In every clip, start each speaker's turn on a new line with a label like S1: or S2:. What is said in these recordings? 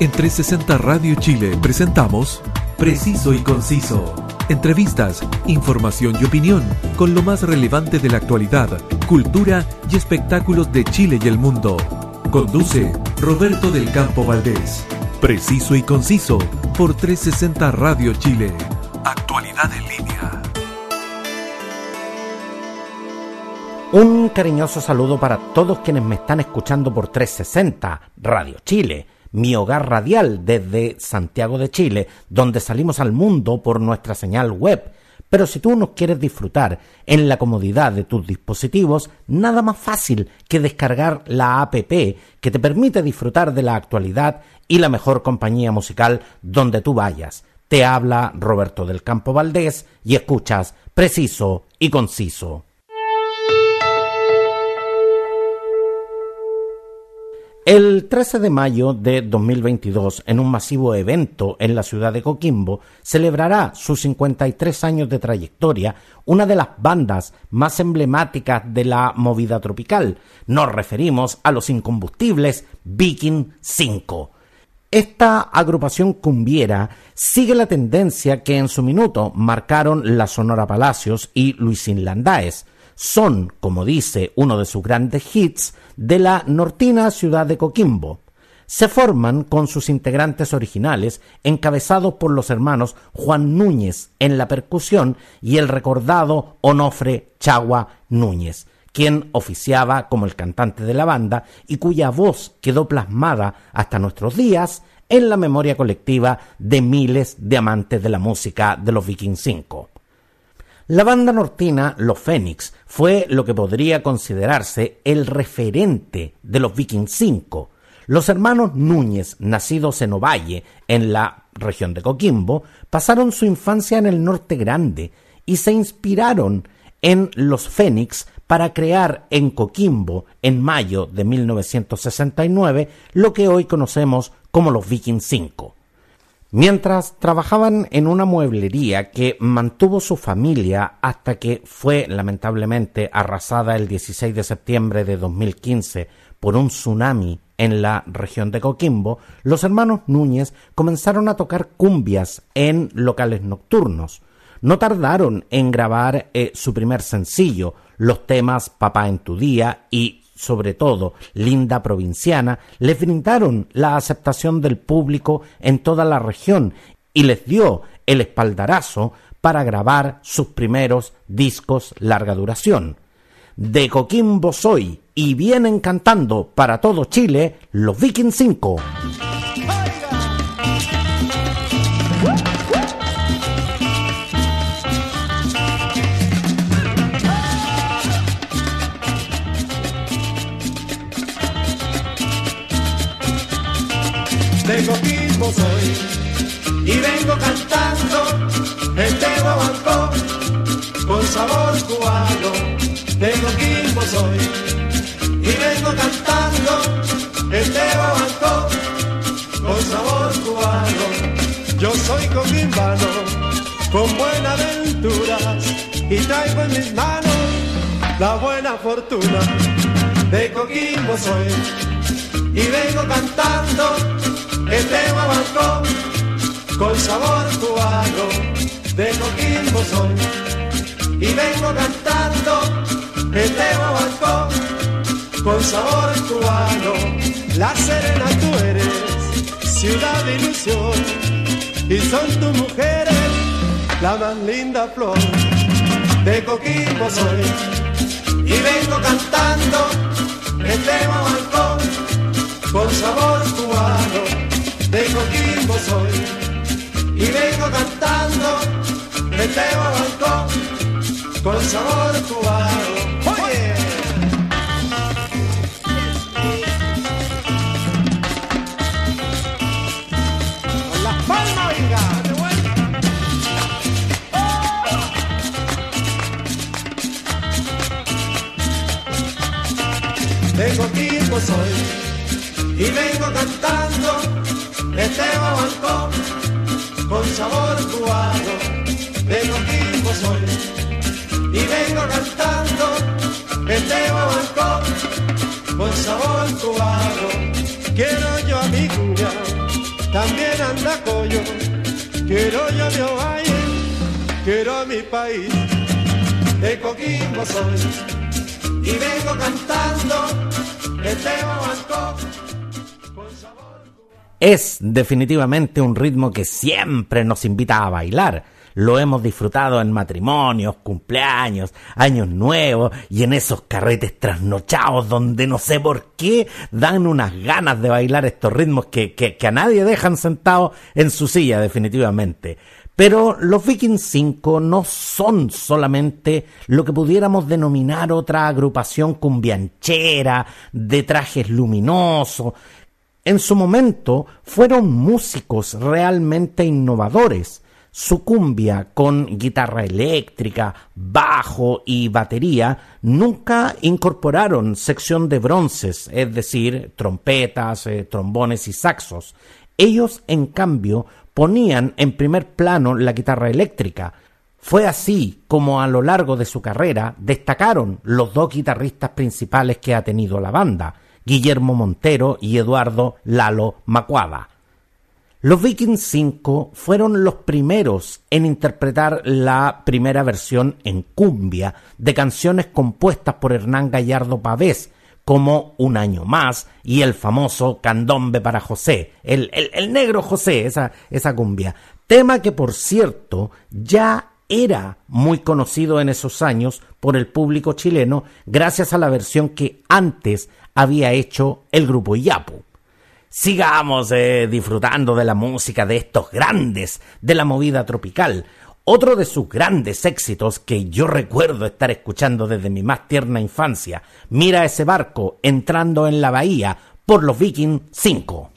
S1: En 360 Radio Chile presentamos Preciso y Conciso. Entrevistas, información y opinión con lo más relevante de la actualidad, cultura y espectáculos de Chile y el mundo. Conduce Roberto del Campo Valdés. Preciso y Conciso por 360 Radio Chile. Actualidad en línea.
S2: Un cariñoso saludo para todos quienes me están escuchando por 360 Radio Chile mi hogar radial desde Santiago de Chile, donde salimos al mundo por nuestra señal web. Pero si tú nos quieres disfrutar en la comodidad de tus dispositivos, nada más fácil que descargar la APP que te permite disfrutar de la actualidad y la mejor compañía musical donde tú vayas. Te habla Roberto del Campo Valdés y escuchas preciso y conciso. El 13 de mayo de 2022, en un masivo evento en la ciudad de Coquimbo, celebrará sus 53 años de trayectoria una de las bandas más emblemáticas de la movida tropical. Nos referimos a los incombustibles Viking 5. Esta agrupación cumbiera sigue la tendencia que en su minuto marcaron la Sonora Palacios y Luisín Landaes son, como dice uno de sus grandes hits, de la nortina ciudad de Coquimbo. Se forman con sus integrantes originales, encabezados por los hermanos Juan Núñez en la percusión y el recordado Onofre Chagua Núñez, quien oficiaba como el cantante de la banda y cuya voz quedó plasmada hasta nuestros días en la memoria colectiva de miles de amantes de la música de los Viking 5. La banda nortina Los Fénix fue lo que podría considerarse el referente de los Viking 5. Los hermanos Núñez, nacidos en Ovalle, en la región de Coquimbo, pasaron su infancia en el norte grande y se inspiraron en los Fénix para crear en Coquimbo, en mayo de 1969, lo que hoy conocemos como los Viking 5. Mientras trabajaban en una mueblería que mantuvo su familia hasta que fue lamentablemente arrasada el 16 de septiembre de 2015 por un tsunami en la región de Coquimbo, los hermanos Núñez comenzaron a tocar cumbias en locales nocturnos. No tardaron en grabar eh, su primer sencillo, los temas Papá en tu día y sobre todo Linda Provinciana, les brindaron la aceptación del público en toda la región y les dio el espaldarazo para grabar sus primeros discos larga duración. De Coquimbo soy y vienen cantando para todo Chile los Viking 5.
S3: Coquimbo soy. Y vengo cantando este balcón con sabor cubano de Coquimbo soy. Y vengo cantando este balcón con sabor cubano. Yo soy coquimbano con buena aventura y traigo en mis manos la buena fortuna de Coquimbo soy. Y vengo cantando este balcón con sabor cubano de Coquimbo soy. Y vengo cantando este balcón con sabor cubano. La serena tú eres ciudad de ilusión y son tus mujeres la más linda flor de Coquimbo soy. Y vengo cantando este balcón con sabor cubano de Coquimbo soy y vengo cantando este balcón con sabor cubano. Oye. Con las palmas, venga. De Coquimbo soy y vengo cantando este balcón con sabor cubano de Coquimbo soy y vengo cantando este balcón con sabor cubano quiero yo a mi cuña Andacoyo, quiero yo mi valle, quiero mi país. De Coquimbo soy y vengo cantando este sabor.
S2: Es definitivamente un ritmo que siempre nos invita a bailar. Lo hemos disfrutado en matrimonios, cumpleaños, años nuevos y en esos carretes trasnochados donde no sé por qué dan unas ganas de bailar estos ritmos que, que, que a nadie dejan sentado en su silla definitivamente. Pero los Vikings 5 no son solamente lo que pudiéramos denominar otra agrupación cumbianchera, de trajes luminosos. En su momento fueron músicos realmente innovadores. Su cumbia con guitarra eléctrica, bajo y batería nunca incorporaron sección de bronces, es decir, trompetas, eh, trombones y saxos. Ellos, en cambio, ponían en primer plano la guitarra eléctrica. Fue así como a lo largo de su carrera destacaron los dos guitarristas principales que ha tenido la banda, Guillermo Montero y Eduardo Lalo Macuada. Los Vikings 5 fueron los primeros en interpretar la primera versión en cumbia de canciones compuestas por Hernán Gallardo Pavés, como Un año más y el famoso Candombe para José, el, el, el negro José, esa, esa cumbia. Tema que, por cierto, ya era muy conocido en esos años por el público chileno gracias a la versión que antes había hecho el grupo Yapu. Sigamos eh, disfrutando de la música de estos grandes de la movida tropical. Otro de sus grandes éxitos que yo recuerdo estar escuchando desde mi más tierna infancia, Mira ese barco entrando en la bahía por los Viking 5.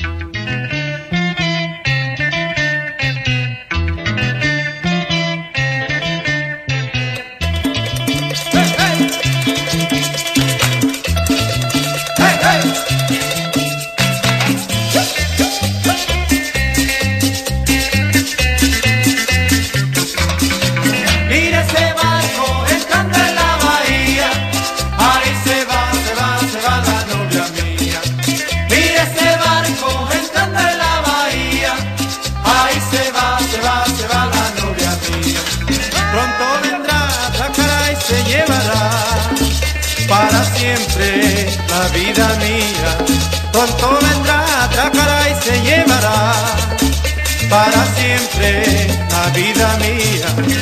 S3: Vida mía.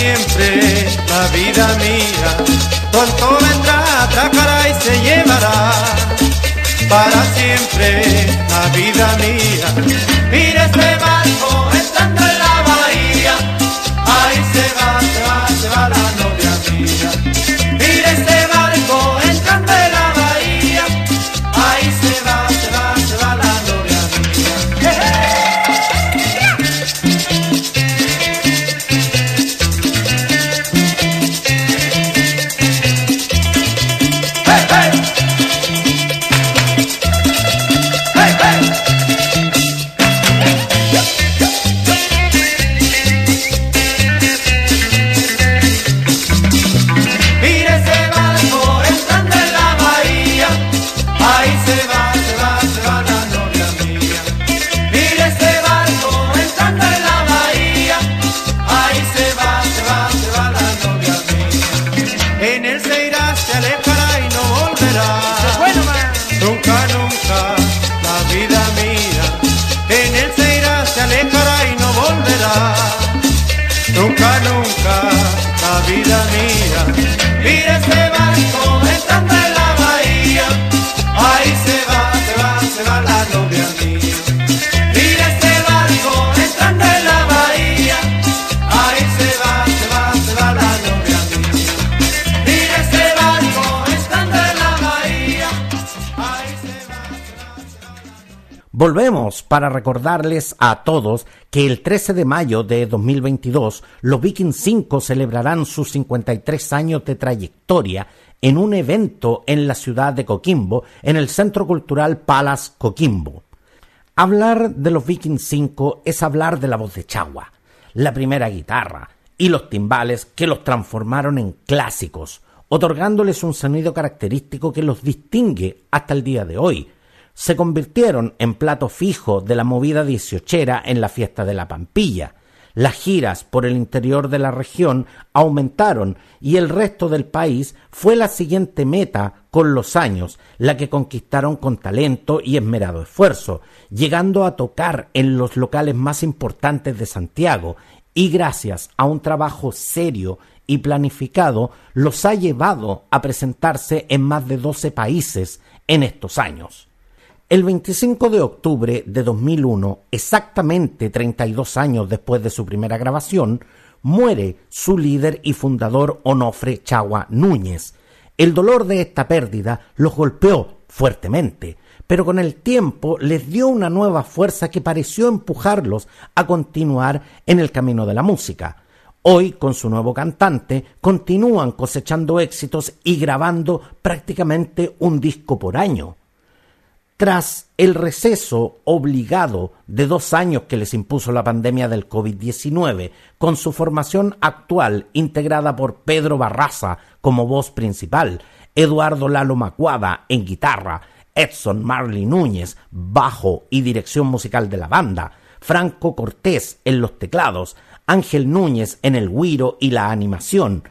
S3: Siempre la vida mía. Pronto vendrá la cara y se llevará para siempre la vida mía. Mira ese barco
S2: Volvemos para recordarles a todos que el 13 de mayo de 2022 los Vikings 5 celebrarán sus 53 años de trayectoria en un evento en la ciudad de Coquimbo, en el Centro Cultural Palace Coquimbo. Hablar de los Vikings 5 es hablar de la voz de Chagua, la primera guitarra y los timbales que los transformaron en clásicos, otorgándoles un sonido característico que los distingue hasta el día de hoy. Se convirtieron en plato fijo de la movida dieciochera en la fiesta de la Pampilla. Las giras por el interior de la región aumentaron y el resto del país fue la siguiente meta con los años, la que conquistaron con talento y esmerado esfuerzo, llegando a tocar en los locales más importantes de Santiago y gracias a un trabajo serio y planificado los ha llevado a presentarse en más de 12 países en estos años. El 25 de octubre de 2001, exactamente 32 años después de su primera grabación, muere su líder y fundador Onofre Chagua Núñez. El dolor de esta pérdida los golpeó fuertemente, pero con el tiempo les dio una nueva fuerza que pareció empujarlos a continuar en el camino de la música. Hoy, con su nuevo cantante, continúan cosechando éxitos y grabando prácticamente un disco por año. Tras el receso obligado de dos años que les impuso la pandemia del COVID-19, con su formación actual integrada por Pedro Barraza como voz principal, Eduardo Lalo Macuada en guitarra, Edson Marley Núñez, bajo y dirección musical de la banda, Franco Cortés en los teclados, Ángel Núñez en el guiro y la animación,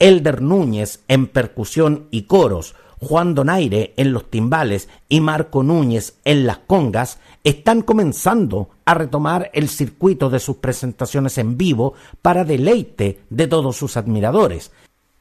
S2: Elder Núñez en percusión y coros, Juan Donaire en los timbales y Marco Núñez en las congas, están comenzando a retomar el circuito de sus presentaciones en vivo para deleite de todos sus admiradores.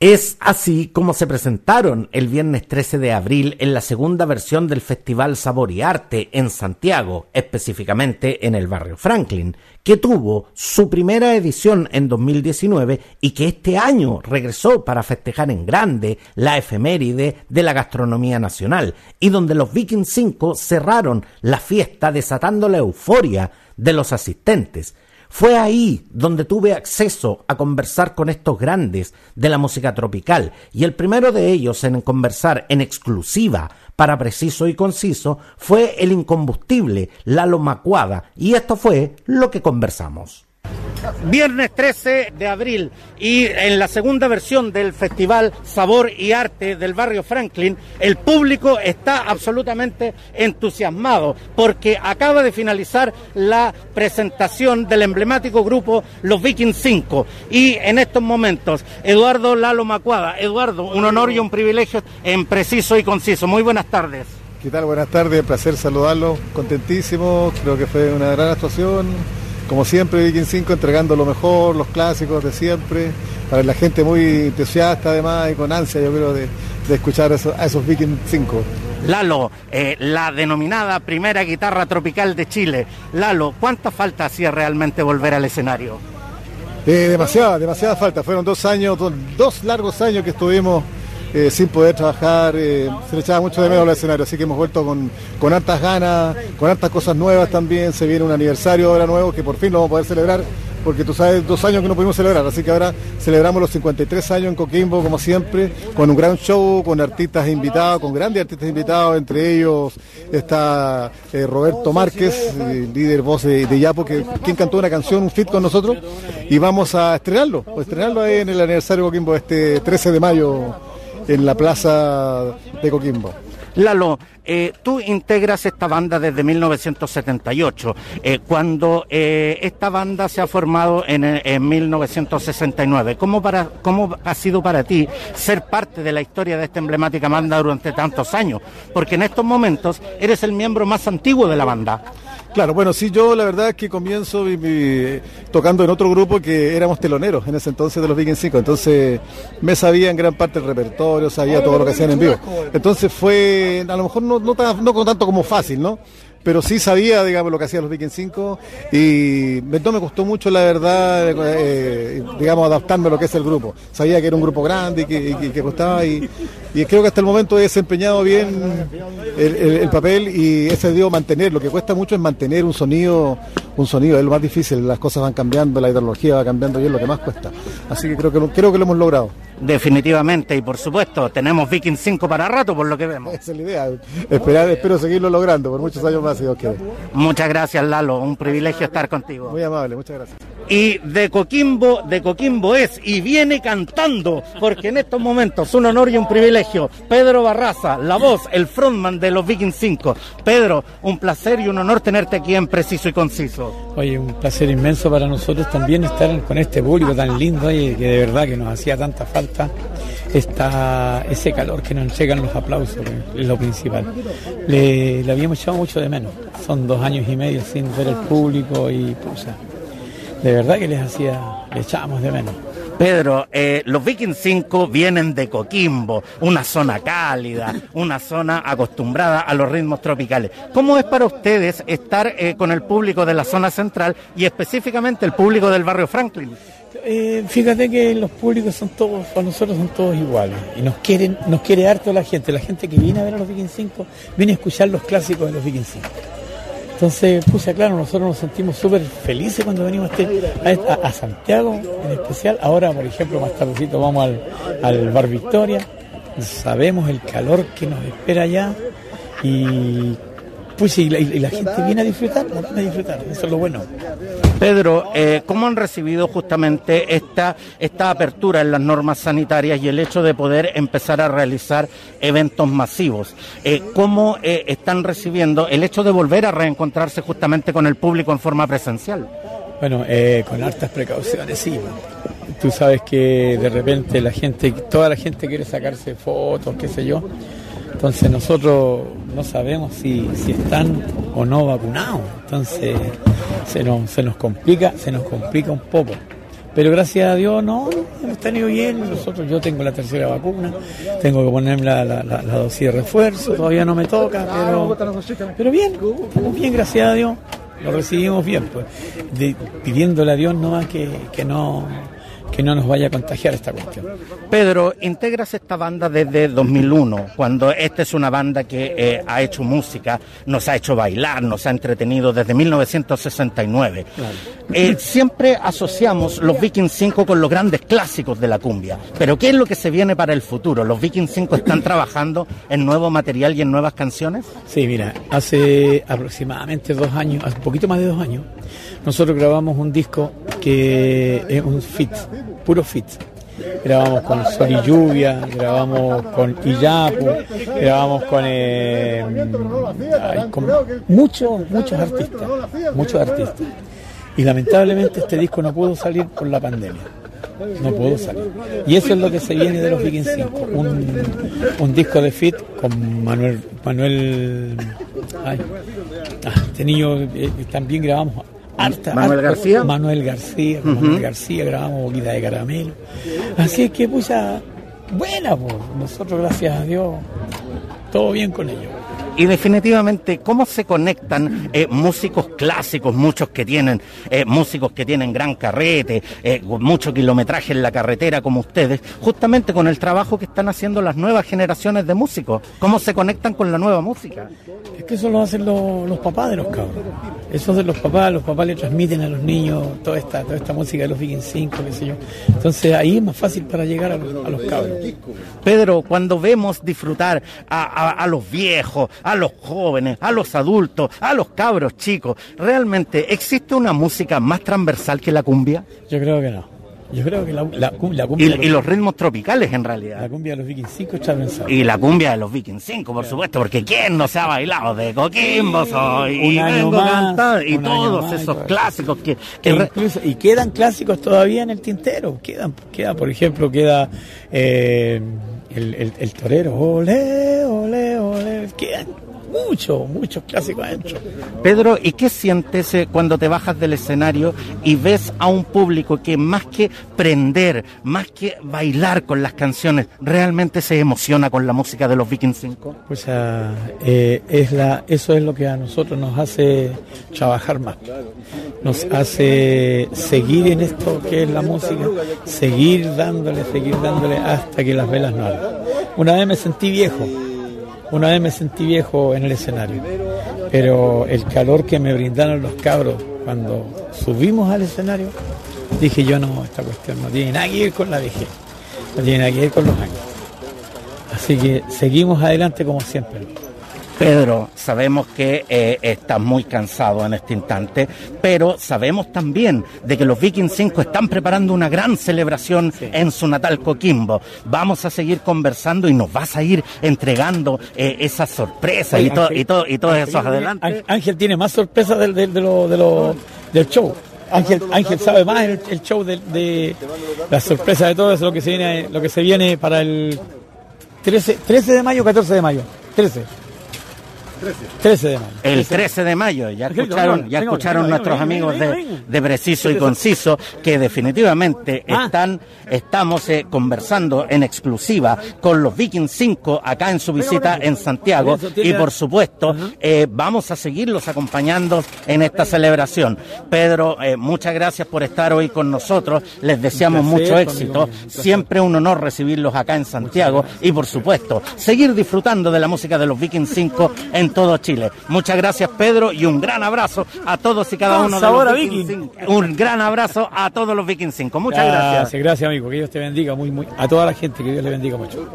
S2: Es así como se presentaron el viernes 13 de abril en la segunda versión del Festival Sabor y Arte en Santiago, específicamente en el barrio Franklin, que tuvo su primera edición en 2019 y que este año regresó para festejar en grande la efeméride de la gastronomía nacional y donde los Vikings 5 cerraron la fiesta desatando la euforia de los asistentes. Fue ahí donde tuve acceso a conversar con estos grandes de la música tropical y el primero de ellos en conversar en exclusiva para preciso y conciso fue el incombustible Lalo Macuada y esto fue lo que conversamos. Viernes 13 de abril y en la segunda versión del Festival Sabor y Arte del barrio Franklin, el público está absolutamente entusiasmado porque acaba de finalizar la presentación del emblemático grupo Los Vikings 5 y en estos momentos Eduardo Lalo Macuada. Eduardo, un honor y un privilegio en preciso y conciso. Muy buenas tardes.
S4: ¿Qué tal? Buenas tardes, placer saludarlo, contentísimo, creo que fue una gran actuación, como siempre Viking 5 entregando lo mejor, los clásicos de siempre, para la gente muy entusiasta además y con ansia yo creo de, de escuchar a esos, a esos Viking 5.
S2: Lalo, eh, la denominada primera guitarra tropical de Chile. Lalo, ¿cuánta falta hacía realmente volver al escenario?
S4: Eh, demasiada, demasiada falta, fueron dos años, dos, dos largos años que estuvimos eh, sin poder trabajar, eh, se le echaba mucho de menos al escenario, así que hemos vuelto con, con hartas ganas, con hartas cosas nuevas también, se viene un aniversario ahora nuevo que por fin lo vamos a poder celebrar, porque tú sabes, dos años que no pudimos celebrar, así que ahora celebramos los 53 años en Coquimbo, como siempre, con un gran show, con artistas invitados, con grandes artistas invitados, entre ellos está eh, Roberto Márquez, líder voz de, de Yapo, que, quien cantó una canción, un fit con nosotros, y vamos a estrenarlo, a estrenarlo ahí en el aniversario de Coquimbo este 13 de mayo en la plaza de Coquimbo.
S2: Lalo, eh, tú integras esta banda desde 1978, eh, cuando eh, esta banda se ha formado en, en 1969. ¿Cómo, para, ¿Cómo ha sido para ti ser parte de la historia de esta emblemática banda durante tantos años? Porque en estos momentos eres el miembro más antiguo de la banda.
S4: Claro, bueno, sí, yo la verdad es que comienzo mi- mi- tocando en otro grupo que éramos teloneros en ese entonces de los Viking 5, entonces me sabía en gran parte el repertorio, sabía todo lo que hacían en vivo. Entonces fue, a lo mejor no, no, con tanto como fácil, ¿no? Pero sí sabía, digamos, lo que hacían los Viking 5 y no me costó mucho, la verdad, eh, digamos, adaptarme a lo que es el grupo. Sabía que era un grupo grande y que, costaba y, creo que hasta el momento he desempeñado bien el, el- el papel y ese digo mantener. Lo que cuesta mucho es mantener un sonido, un sonido es lo más difícil. Las cosas van cambiando, la hidrología va cambiando y es lo que más cuesta. Así que creo que creo que lo hemos logrado.
S2: Definitivamente, y por supuesto, tenemos Viking 5 para rato, por lo que vemos.
S4: Esa es la idea. Esperar, espero seguirlo logrando por muchos años más si Dios quiere.
S2: Muchas gracias, Lalo. Un privilegio estar contigo.
S4: Muy amable, muchas gracias.
S2: Y de Coquimbo, de Coquimbo es y viene cantando, porque en estos momentos un honor y un privilegio. Pedro Barraza, la voz, el frontman de los Viking 5. Pedro, un placer y un honor tenerte aquí en Preciso y Conciso.
S5: Oye, un placer inmenso para nosotros también estar con este público tan lindo y que de verdad que nos hacía tanta falta esta, ese calor que nos entregan los aplausos, es lo principal. Le, le habíamos echado mucho de menos. Son dos años y medio sin ver el público y pucha, de verdad que les hacía, le echábamos de menos.
S2: Pedro, eh, los Viking 5 vienen de Coquimbo, una zona cálida, una zona acostumbrada a los ritmos tropicales. ¿Cómo es para ustedes estar eh, con el público de la zona central y específicamente el público del barrio Franklin?
S5: Eh, fíjate que los públicos son todos, para nosotros son todos iguales. Y nos quieren, nos quiere harto la gente. La gente que viene a ver a los Viking 5 viene a escuchar los clásicos de los Viking 5. Entonces, puse claro, nosotros nos sentimos súper felices cuando venimos a, este- a Santiago en especial. Ahora, por ejemplo, más tardecito vamos al, al Bar Victoria. Sabemos el calor que nos espera allá. Y pues y la, y la gente viene a disfrutar, viene a disfrutar. Eso es lo bueno.
S2: Pedro, eh, ¿cómo han recibido justamente esta, esta apertura en las normas sanitarias y el hecho de poder empezar a realizar eventos masivos? Eh, ¿Cómo eh, están recibiendo el hecho de volver a reencontrarse justamente con el público en forma presencial?
S5: Bueno, eh, con hartas precauciones, sí. Tú sabes que de repente la gente, toda la gente quiere sacarse fotos, qué sé yo. Entonces nosotros no sabemos si, están o no vacunados. Entonces se nos, se nos complica, se nos complica un poco. Pero gracias a Dios no, hemos tenido bien. Nosotros, yo tengo la tercera vacuna, tengo que ponerme la, dosis de refuerzo, todavía no me toca, pero, bien, bien, gracias a Dios. Lo recibimos bien, pues, de- pidiéndole a Dios nomás que, que no que no nos vaya a contagiar esta cuestión.
S2: Pedro, integras esta banda desde 2001, cuando esta es una banda que eh, ha hecho música, nos ha hecho bailar, nos ha entretenido desde 1969. Eh, siempre asociamos los Viking 5 con los grandes clásicos de la cumbia, pero ¿qué es lo que se viene para el futuro? ¿Los Viking 5 están trabajando en nuevo material y en nuevas canciones?
S5: Sí, mira, hace aproximadamente dos años, hace un poquito más de dos años, nosotros grabamos un disco que es un fit, puro fit. Grabamos con Sol y Lluvia, grabamos con Iyapu, grabamos con, eh, muchos, muchos artistas, muchos artistas. Y lamentablemente este disco no pudo salir por la pandemia. No pudo salir. Y eso es lo que se viene de los Viking 5. Un, disco de fit con Manuel. Manuel ay, ah, este niño eh, también grabamos. Harta-
S2: ¿Manuel
S5: harta-
S2: García?
S5: Manuel García, Manuel García grabamos Boquita de Caramelo. Así es que, pucha, buena, pues. Nosotros, gracias a Dios, todo bien con ellos.
S2: Y definitivamente, ¿cómo se conectan eh, músicos clásicos, muchos que tienen, eh, músicos que tienen gran carrete, eh, mucho kilometraje en la carretera como ustedes, justamente con el trabajo que están haciendo las nuevas generaciones de músicos? ¿Cómo se conectan con la nueva música?
S5: Es que eso lo hacen los, los papás de los cabros. Eso de los papás, los papás le transmiten a los niños toda esta, toda esta música de los Viking 5, qué sé yo. Entonces ahí es más fácil para llegar a los, a los cabros.
S2: Pedro, cuando vemos disfrutar a, a- a los viejos, a los jóvenes, a los adultos, a los cabros chicos, ¿realmente existe una música más transversal que la cumbia?
S5: Yo creo que no. Yo creo que la, la,
S2: Y,
S5: cumbia,
S2: y los ritmos tropicales en realidad.
S5: la cumbia de los Vikings 5 está pensada.
S2: Y la cumbia de los Vikings 5, por supuesto, porque ¿quién no se ha bailado de Coquimbo soy? Y vengo
S5: más,
S2: cantar, y todos
S5: más,
S2: esos clásicos que,
S5: E
S2: que re-
S5: incluso- y quedan clásicos todavía en el tintero. Quedan, queda, por ejemplo, queda eh, el, el- torero. Ole, ole, ole. Quedan muchos, muchos clásicos adentro.
S2: Pedro, ¿y qué sientes eh, cuando te bajas del escenario y ves a un público que más que prender, más que bailar con las canciones, realmente se emociona con la música de los Vikings 5?
S5: O sea, eh, es la, eso es lo que a nosotros nos hace trabajar más. Nos hace seguir en esto que es la música, seguir dándole, seguir dándole hasta que las velas no ardan. Una vez me sentí viejo, una vez me sentí viejo en el escenario, pero el calor que me brindaron los cabros cuando subimos al escenario, dije yo no, esta cuestión no tiene nada que ver con la vejez, no tiene nada que ver con los años. Así que seguimos adelante como siempre.
S2: Pedro, sabemos que eh, estás muy cansado en este instante, pero sabemos también de que los Vikings 5 están preparando una gran celebración en su natal Coquimbo. Vamos a seguir conversando y nos vas a ir entregando eh, esas sorpresas y, to- y, to- y todos esos
S5: Ángel,
S2: adelantes.
S5: Ángel- tiene más sorpresas del, del, de lo- de lo- del show. Ángel, Ángel sabe más el, el show de, de la sorpresa de todo eso, lo que se viene, lo que se viene para el 13, 13 de mayo, 14 de mayo. 13. 13 de mayo.
S2: El 13 de mayo, ya escucharon, ya escucharon nuestros amigos de, Preciso y Conciso que definitivamente
S5: Ah.
S2: están, estamos eh, conversando en exclusiva con los Vikings 5 acá en su visita en Santiago. Y por supuesto eh, vamos a seguirlos acompañando en esta celebración. Pedro, eh, muchas gracias por estar hoy con nosotros, les deseamos mucho éxito, siempre un honor recibirlos acá en Santiago. y por supuesto seguir disfrutando de la música de los Vikings 5 en todo Chile. Muchas gracias Pedro y un gran abrazo a todos y cada uno de los
S5: Viking.
S2: 5. Un gran abrazo a todos los Vikings 5. Muchas gracias.
S5: Gracias, gracias amigo, que Dios te bendiga muy, muy, a toda la gente, que Dios le bendiga mucho.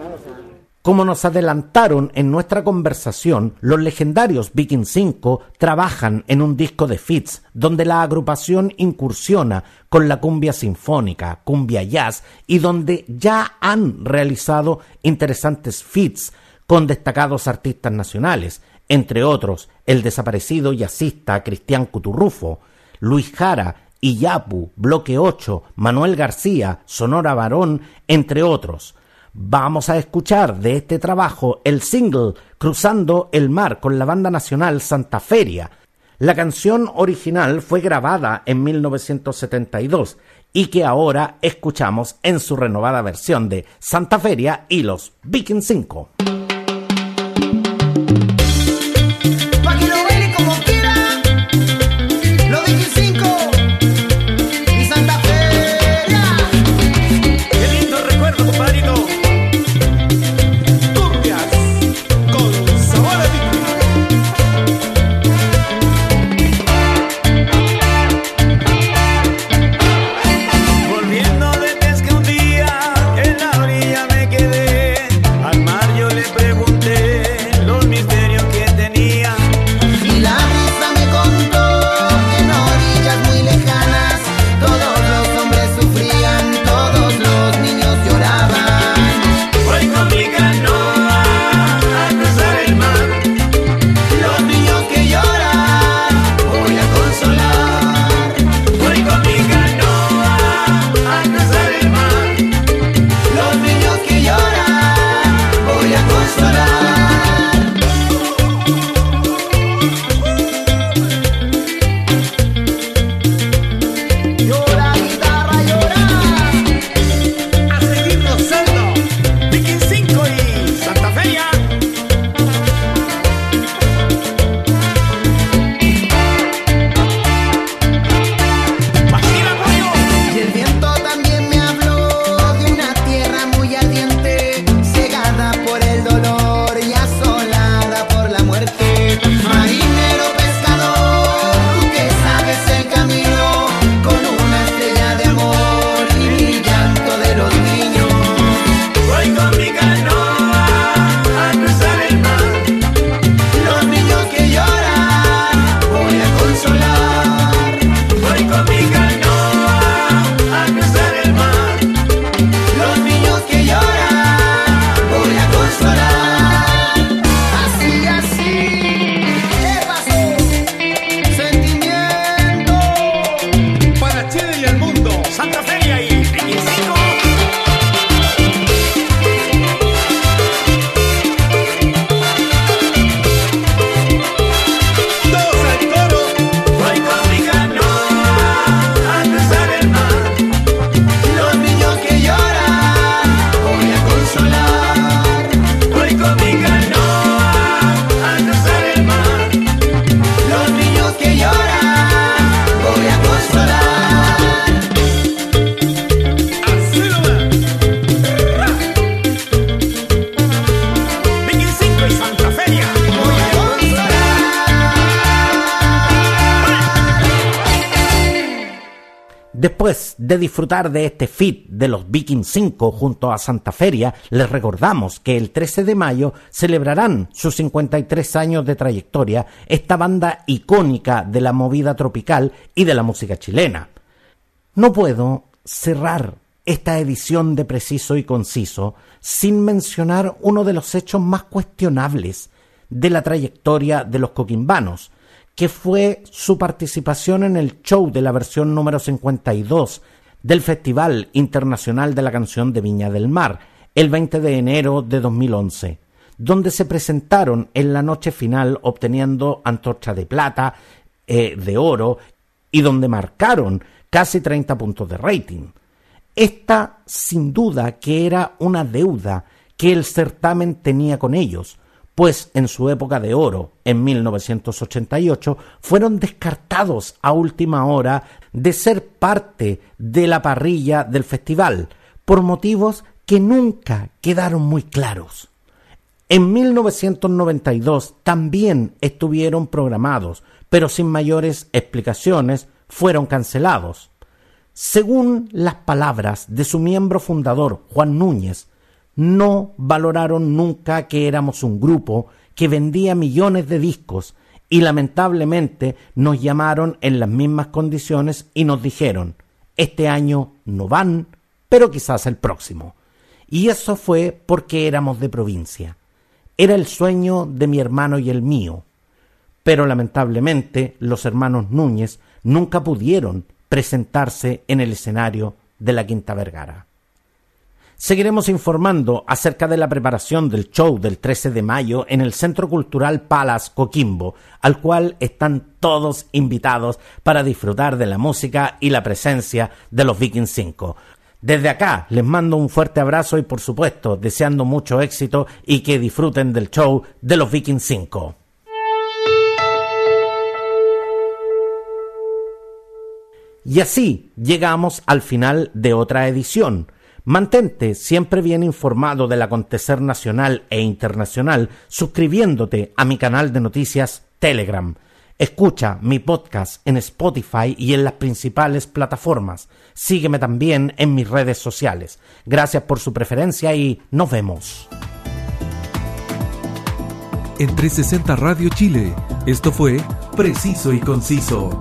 S2: Como nos adelantaron en nuestra conversación, los legendarios Viking 5 trabajan en un disco de fits donde la agrupación incursiona con la cumbia sinfónica, cumbia jazz y donde ya han realizado interesantes fits con destacados artistas nacionales, entre otros el desaparecido jazzista Cristian Cuturrufo, Luis Jara, Iyapu, Bloque 8, Manuel García, Sonora Varón, entre otros. Vamos a escuchar de este trabajo el single Cruzando el Mar con la banda nacional Santa Feria. La canción original fue grabada en 1972 y que ahora escuchamos en su renovada versión de Santa Feria y los Viking 5. De disfrutar de este fit de los Viking 5 junto a Santa Feria, les recordamos que el 13 de mayo celebrarán sus 53 años de trayectoria esta banda icónica de la movida tropical y de la música chilena. No puedo cerrar esta edición de Preciso y Conciso sin mencionar uno de los hechos más cuestionables de la trayectoria de los coquimbanos, que fue su participación en el show de la versión número 52 del Festival Internacional de la Canción de Viña del Mar, el 20 de enero de 2011, donde se presentaron en la noche final obteniendo antorcha de plata, eh, de oro, y donde marcaron casi 30 puntos de rating. Esta, sin duda, que era una deuda que el certamen tenía con ellos, pues en su época de oro, en 1988, fueron descartados a última hora de ser parte de la parrilla del festival, por motivos que nunca quedaron muy claros. En 1992 también estuvieron programados, pero sin mayores explicaciones fueron cancelados. Según las palabras de su miembro fundador, Juan Núñez, no valoraron nunca que éramos un grupo que vendía millones de discos y lamentablemente nos llamaron en las mismas condiciones y nos dijeron, este año no van, pero quizás el próximo. Y eso fue porque éramos de provincia. Era el sueño de mi hermano y el mío. Pero lamentablemente los hermanos Núñez nunca pudieron presentarse en el escenario de la Quinta Vergara. Seguiremos informando acerca de la preparación del show del 13 de mayo en el Centro Cultural Palace Coquimbo, al cual están todos invitados para disfrutar de la música y la presencia de los Vikings 5. Desde acá les mando un fuerte abrazo y por supuesto deseando mucho éxito y que disfruten del show de los Vikings 5. Y así llegamos al final de otra edición. Mantente siempre bien informado del acontecer nacional e internacional suscribiéndote a mi canal de noticias Telegram. Escucha mi podcast en Spotify y en las principales plataformas. Sígueme también en mis redes sociales. Gracias por su preferencia y nos vemos.
S1: En 360 Radio Chile, esto fue Preciso y Conciso.